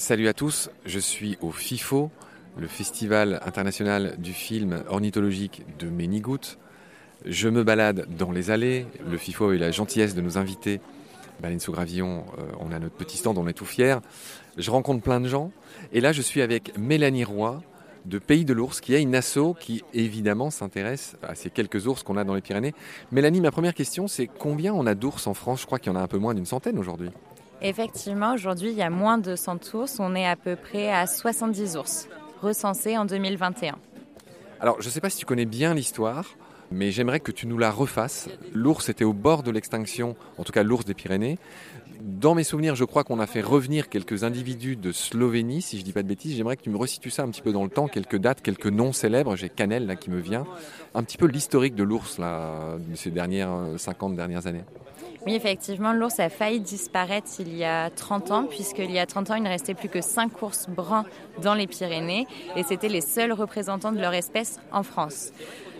Salut à tous, je suis au FIFO, le Festival international du film ornithologique de Ménigout. Je me balade dans les allées. Le FIFO a eu la gentillesse de nous inviter. Baleine sous gravillon, euh, on a notre petit stand, on est tout fiers. Je rencontre plein de gens. Et là, je suis avec Mélanie Roy de Pays de l'Ours, qui a une asso qui évidemment s'intéresse à ces quelques ours qu'on a dans les Pyrénées. Mélanie, ma première question, c'est combien on a d'ours en France? Je crois qu'il y en a un peu moins d'une centaine aujourd'hui. Effectivement, aujourd'hui, il y a moins de 100 ours. On est à peu près à 70 ours recensés en 2021. Alors, je ne sais pas si tu connais bien l'histoire, mais j'aimerais que tu nous la refasses. L'ours était au bord de l'extinction, en tout cas l'ours des Pyrénées. Dans mes souvenirs, je crois qu'on a fait revenir quelques individus de Slovénie, si je ne dis pas de bêtises. J'aimerais que tu me resitues ça un petit peu dans le temps, quelques dates, quelques noms célèbres. J'ai Canel là qui me vient. Un petit peu l'historique de l'ours là, ces dernières 50 dernières années. Oui, effectivement, l'ours a failli disparaître il y a 30 ans, puisqu'il y a 30 ans, il ne restait plus que 5 ours bruns dans les Pyrénées, et c'était les seuls représentants de leur espèce en France.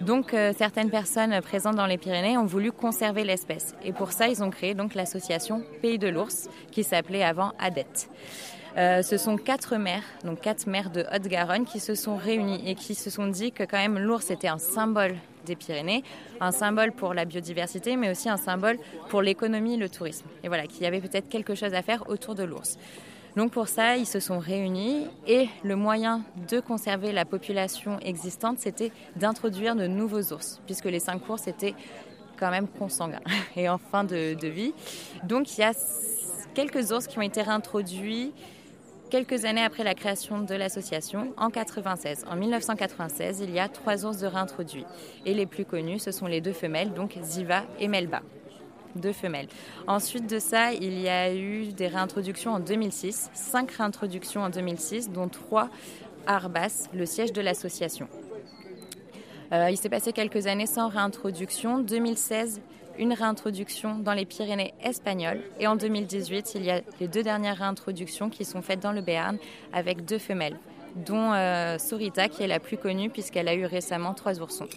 Donc euh, certaines personnes présentes dans les Pyrénées ont voulu conserver l'espèce. Et pour ça, ils ont créé donc l'association Pays de l'ours, qui s'appelait avant ADET. Euh, ce sont quatre maires, donc quatre maires de Haute-Garonne, qui se sont réunis et qui se sont dit que quand même l'ours était un symbole des Pyrénées, un symbole pour la biodiversité, mais aussi un symbole pour l'économie le tourisme. Et voilà, qu'il y avait peut-être quelque chose à faire autour de l'ours. Donc pour ça, ils se sont réunis et le moyen de conserver la population existante, c'était d'introduire de nouveaux ours, puisque les cinq ours étaient quand même consanguins et en fin de, vie. Donc il y a quelques ours qui ont été réintroduits quelques années après la création de l'association, en 96. En 1996, il y a trois ours de réintroduits. Et les plus connus, ce sont les deux femelles, donc Ziva et Melba. Deux femelles. Ensuite de ça, il y a eu des réintroductions en 2006, cinq réintroductions en 2006, dont trois à Arbas, le siège de l'association. Euh, il s'est passé quelques années sans réintroduction. 2016, une réintroduction dans les Pyrénées espagnoles. Et en 2018, il y a les deux dernières réintroductions qui sont faites dans le Béarn avec deux femelles, dont euh, Sorita qui est la plus connue puisqu'elle a eu récemment trois oursons.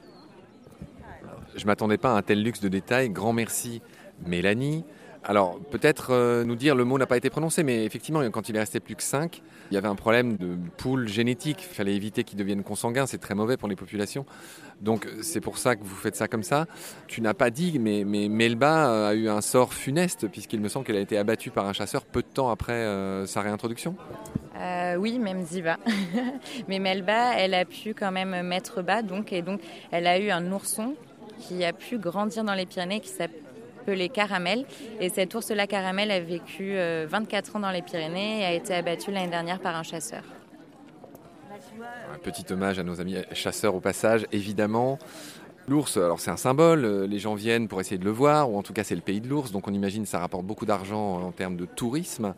Je ne m'attendais pas à un tel luxe de détails. Grand merci Mélanie. Alors, peut-être euh, nous dire, le mot n'a pas été prononcé, mais effectivement, quand il est resté plus que 5, il y avait un problème de poule génétique. Il fallait éviter qu'ils deviennent consanguins, c'est très mauvais pour les populations. Donc, c'est pour ça que vous faites ça comme ça. Tu n'as pas dit, mais, Melba euh, a eu un sort funeste, puisqu'il me semble qu'elle a été abattue par un chasseur peu de temps après euh, sa réintroduction. oui, même Ziva. mais Melba, elle a pu quand même mettre bas, donc, et donc elle a eu un ourson qui a pu grandir dans les Pyrénées, qui s'appelle les Caramel. Et cet ours-là Caramel a vécu 24 euh, ans dans les Pyrénées et a été abattu l'année dernière par un chasseur. Un petit hommage à nos amis chasseurs au passage, évidemment. L'ours, alors c'est un symbole, euh, les gens viennent pour essayer de le voir, ou en tout cas c'est le pays de l'ours, donc on imagine que ça rapporte beaucoup d'argent en termes de tourisme.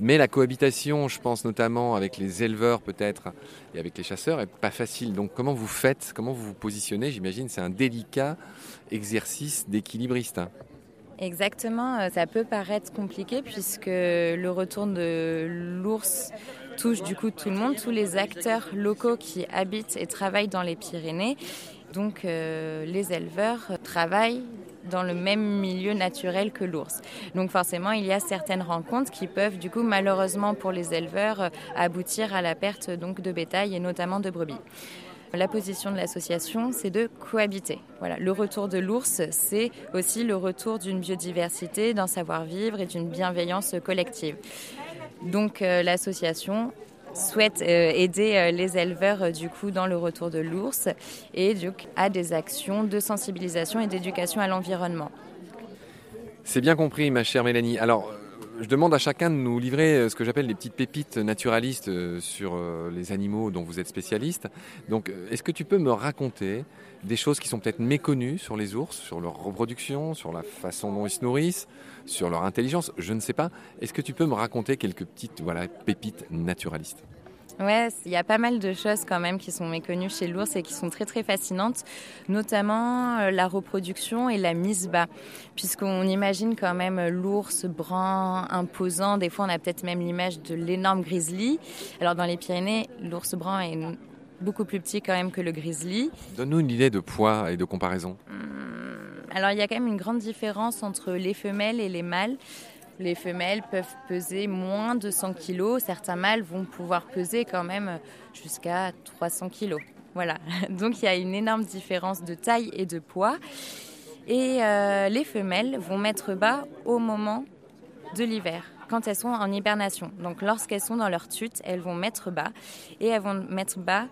Mais la cohabitation, je pense notamment avec les éleveurs peut-être et avec les chasseurs, est pas facile. Donc comment vous faites, comment vous vous positionnez? J'imagine c'est un délicat exercice d'équilibriste. Exactement, euh, ça peut paraître compliqué puisque le retour de l'ours touche du coup tout le monde, tous les acteurs locaux qui habitent et travaillent dans les Pyrénées. Donc euh, les éleveurs travaillent dans le même milieu naturel que l'ours. Donc forcément, il y a certaines rencontres qui peuvent du coup malheureusement pour les éleveurs aboutir à la perte donc de bétail et notamment de brebis. La position de l'association, c'est de cohabiter. Le retour de l'ours, c'est aussi le retour d'une biodiversité, d'un savoir-vivre et d'une bienveillance collective. Donc euh, l'association souhaite euh, aider euh, les éleveurs du coup dans le retour de l'ours et donc a des actions de sensibilisation et d'éducation à l'environnement. C'est bien compris, ma chère Mélanie. Je demande à chacun de nous livrer euh, ce que j'appelle les petites pépites naturalistes euh, sur euh, les animaux dont vous êtes spécialiste. Donc, est-ce que tu peux me raconter des choses qui sont peut-être méconnues sur les ours, sur leur reproduction, sur la façon dont ils se nourrissent, sur leur intelligence? Je ne sais pas. Est-ce que tu peux me raconter quelques petites voilà, pépites naturalistes? Ouais, il y a pas mal de choses quand même qui sont méconnues chez l'ours et qui sont très très fascinantes, notamment euh, la reproduction et la mise bas, puisqu'on imagine quand même l'ours brun, imposant. Des fois, on a peut-être même l'image de l'énorme grizzly. Alors dans les Pyrénées, l'ours brun est beaucoup plus petit quand même que le grizzly. Donne-nous une idée de poids et de comparaison. Hum, alors il y a quand même une grande différence entre les femelles et les mâles. Les femelles peuvent peser moins de 100 kg. Certains mâles vont pouvoir peser quand même jusqu'à 300 kg. Voilà, donc il y a une énorme différence de taille et de poids. Et euh, les femelles vont mettre bas au moment de l'hiver, quand elles sont en hibernation. Donc lorsqu'elles sont dans leur tute, elles vont mettre bas et elles vont mettre bas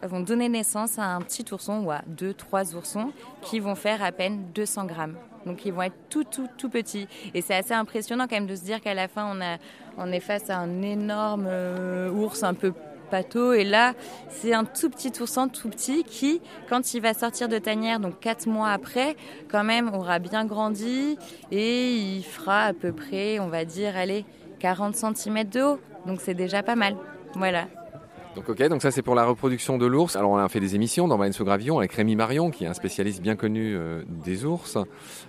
elles vont donner naissance à un petit ourson ou à deux, trois oursons qui vont faire à peine 200 grammes. Donc ils vont être tout, tout, tout petits. Et c'est assez impressionnant quand même de se dire qu'à la fin, on, a, on est face à un énorme euh, ours un peu pâteau. Et là, c'est un tout petit ourson, tout petit, qui, quand il va sortir de tanière, donc quatre mois après, quand même aura bien grandi et il fera à peu près, on va dire, allez, 40 cm de haut. Donc c'est déjà pas mal. Voilà. Donc ok, donc ça c'est pour la reproduction de l'ours. Alors on a fait des émissions dans Valence Gravillon avec Rémi Marion, qui est un spécialiste bien connu euh, des ours.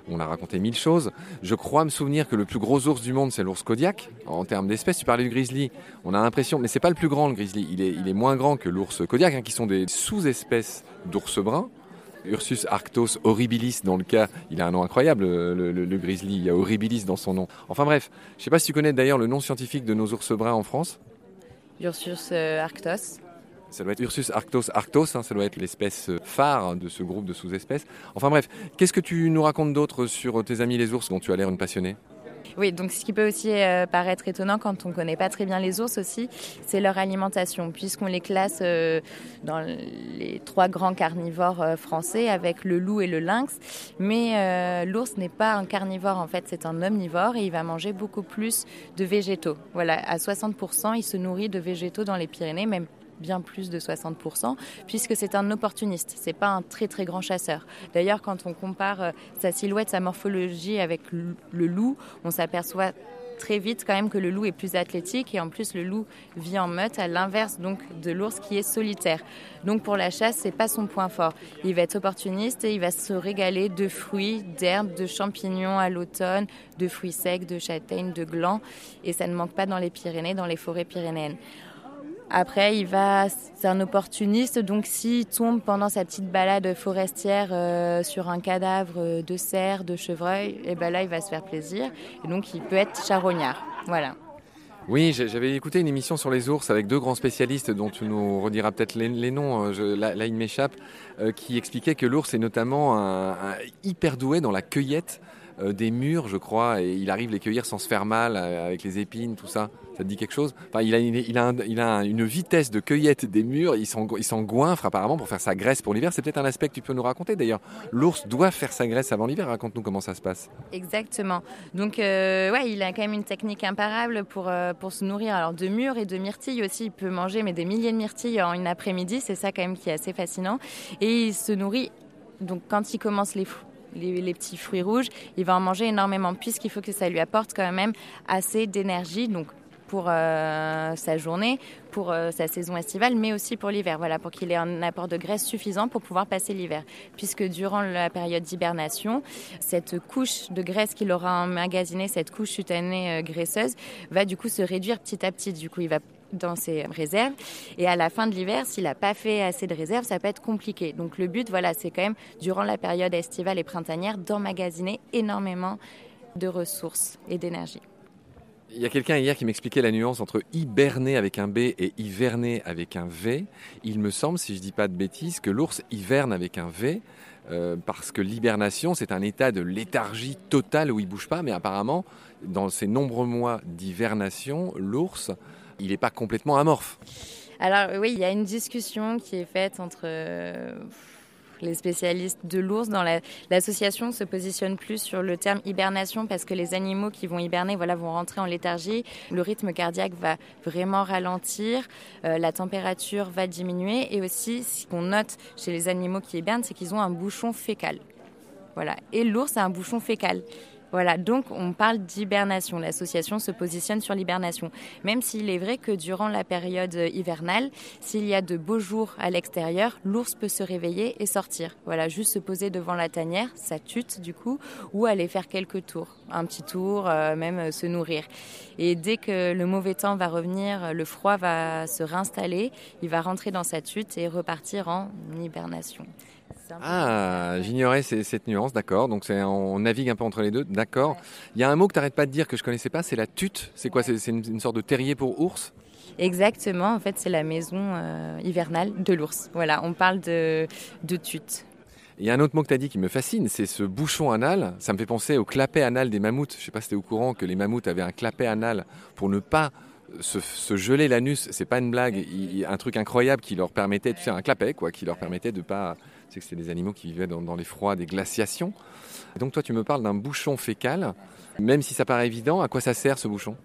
On a raconté mille choses. Je crois me souvenir que le plus gros ours du monde c'est l'ours Kodiak. En termes d'espèces, tu parlais du grizzly. On a l'impression, mais c'est pas le plus grand le grizzly. Il est, il est moins grand que l'ours Kodiak, hein, qui sont des sous-espèces d'ours brun. Ursus arctos horribilis, dans le cas, il a un nom incroyable, le, le, grizzly, il y a horribilis dans son nom. Enfin bref, je sais pas si tu connais d'ailleurs le nom scientifique de nos ours bruns en France. Ursus euh, arctos. Ça doit être Ursus arctos arctos, hein, ça doit être l'espèce euh, phare de ce groupe de sous-espèces. Enfin bref, qu'est-ce que tu nous racontes d'autre sur tes amis les ours dont tu as l'air une passionnée? Oui, donc ce qui peut aussi euh, paraître étonnant quand on ne connaît pas très bien les ours aussi, c'est leur alimentation, puisqu'on les classe dans les trois grands carnivores français avec le loup et le lynx. Mais l'ours n'est pas un carnivore, en fait, c'est un omnivore et il va manger beaucoup plus de végétaux. Voilà, à 60%, il se nourrit de végétaux dans les Pyrénées, même bien plus de 60%, puisque c'est un opportuniste, c'est pas un très très grand chasseur. D'ailleurs, quand on compare euh, sa silhouette, sa morphologie avec le loup, on s'aperçoit très vite quand même que le loup est plus athlétique et en plus le loup vit en meute à l'inverse donc de l'ours qui est solitaire. Donc pour la chasse, c'est pas son point fort. Il va être opportuniste et il va se régaler de fruits, d'herbes, de champignons à l'automne, de fruits secs, de châtaignes, de glands et ça ne manque pas dans les Pyrénées, dans les forêts pyrénéennes. Après, il va, c'est un opportuniste, donc s'il tombe pendant sa petite balade forestière euh, sur un cadavre de cerf, de chevreuil, et eh ben là, il va se faire plaisir. Et donc, il peut être charognard. Voilà. Oui, j'avais écouté une émission sur les ours avec deux grands spécialistes dont tu nous rediras peut-être les, noms, je, là, il m'échappe, euh, qui expliquaient que l'ours est notamment un, hyper doué dans la cueillette des murs, je crois, et il arrive les cueillir sans se faire mal avec les épines, tout ça. Ça te dit quelque chose? Enfin, il, a, une vitesse de cueillette des murs, il s'engoinfre apparemment pour faire sa graisse pour l'hiver. C'est peut-être un aspect que tu peux nous raconter d'ailleurs. L'ours doit faire sa graisse avant l'hiver. Raconte-nous comment ça se passe. Exactement. Donc, euh, ouais, il a quand même une technique imparable pour, euh, pour se nourrir alors de mûres et de myrtilles aussi. Il peut manger mais des milliers de myrtilles en une après-midi. C'est ça quand même qui est assez fascinant. Et il se nourrit. Donc, quand il commence les les, petits fruits rouges, il va en manger énormément puisqu'il faut que ça lui apporte quand même assez d'énergie. Donc pour euh, sa journée, pour euh, sa saison estivale, mais aussi pour l'hiver. Voilà, pour qu'il ait un apport de graisse suffisant pour pouvoir passer l'hiver. Puisque durant la période d'hibernation, cette couche de graisse qu'il aura emmagasinée, cette couche cutanée euh, graisseuse, va du coup se réduire petit à petit. Du coup, il va dans ses réserves. Et à la fin de l'hiver, s'il n'a pas fait assez de réserves, ça peut être compliqué. Donc le but, voilà, c'est quand même, durant la période estivale et printanière, d'emmagasiner énormément de ressources et d'énergie. Il y a quelqu'un hier qui m'expliquait la nuance entre hiberner avec un B et hiverner avec un V. Il me semble, si je ne dis pas de bêtises, que l'ours hiverne avec un V. Euh, parce que l'hibernation, c'est un état de léthargie totale où il bouge pas, mais apparemment, dans ces nombreux mois d'hivernation, l'ours, il n'est pas complètement amorphe. Alors oui, il y a une discussion qui est faite entre euh, les spécialistes de l'ours dans l'association se positionnent plus sur le terme hibernation parce que les animaux qui vont hiberner voilà, vont rentrer en léthargie, le rythme cardiaque va vraiment ralentir, euh, la température va diminuer et aussi ce qu'on note chez les animaux qui hibernent, c'est qu'ils ont un bouchon fécal. Voilà. Et l'ours a un bouchon fécal. Voilà, donc on parle d'hibernation. L'association se positionne sur l'hibernation. Même s'il est vrai que durant la période hivernale, s'il y a de beaux jours à l'extérieur, l'ours peut se réveiller et sortir. Voilà, juste se poser devant la tanière, sa tute du coup, ou aller faire quelques tours. Un petit tour, euh, même euh, se nourrir. Et dès que le mauvais temps va revenir, le froid va se réinstaller, il va rentrer dans sa tute et repartir en hibernation. Ah, j'ignorais cette nuance, d'accord. Donc on navigue un peu entre les deux, d'accord. Il y a un mot que tu n'arrêtes pas de dire que je connaissais pas, c'est la tute. C'est quoi? C'est une, sorte de terrier pour ours? Exactement, en fait c'est la maison euh, hivernale de l'ours. Voilà, on parle de, de tute. Il y a un autre mot que tu as dit qui me fascine, c'est ce bouchon anal. Ça me fait penser au clapet anal des mammouths. Je ne sais pas si tu es au courant que les mammouths avaient un clapet anal pour ne pas se, geler l'anus. C'est pas une blague. Il, un truc incroyable qui leur permettait, tu sais, un clapet, quoi, qui leur permettait de pas. Sais que c'était des animaux qui vivaient dans, les froids des glaciations. donc toi, tu me parles d'un bouchon fécal. Même si ça paraît évident, à quoi ça sert ce bouchon?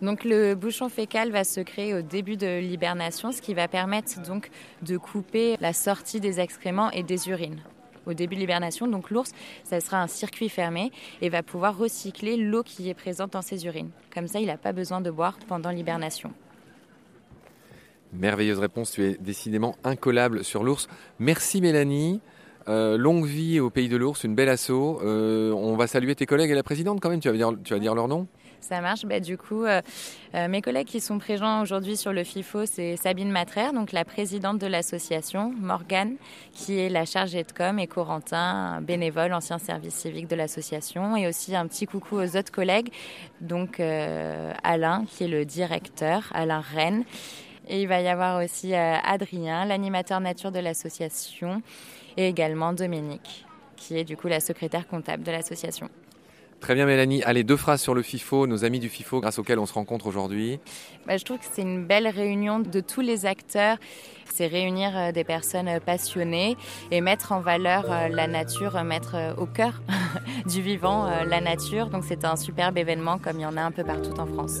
Donc le bouchon fécal va se créer au début de l'hibernation, ce qui va permettre donc de couper la sortie des excréments et des urines au début de l'hibernation. Donc l'ours, ça sera un circuit fermé et va pouvoir recycler l'eau qui est présente dans ses urines. Comme ça, il n'a pas besoin de boire pendant l'hibernation. Merveilleuse réponse, tu es décidément incollable sur l'ours. Merci Mélanie. Euh, longue vie au pays de l'ours, une belle assaut. Euh, on va saluer tes collègues et la présidente quand même, tu vas dire, leur nom ça marche. Bah, du coup, euh, mes collègues qui sont présents aujourd'hui sur le FIFO, c'est Sabine Matraire, donc la présidente de l'association, Morgane, qui est la chargée de com, et Corentin, bénévole, ancien service civique de l'association, et aussi un petit coucou aux autres collègues, donc Alain, qui est le directeur, Alain Rennes. Et il va y avoir aussi Adrien, l'animateur nature de l'association, et également Dominique, qui est du coup la secrétaire comptable de l'association. Très bien Mélanie. Allez, deux phrases sur le FIFO, nos amis du FIFO grâce auxquels on se rencontre aujourd'hui. Bah, je trouve que c'est une belle réunion de tous les acteurs. C'est réunir euh, des personnes euh, passionnées et mettre en valeur euh, la nature, mettre au cœur du vivant la nature. Donc c'est un superbe événement comme il y en a un peu partout en France.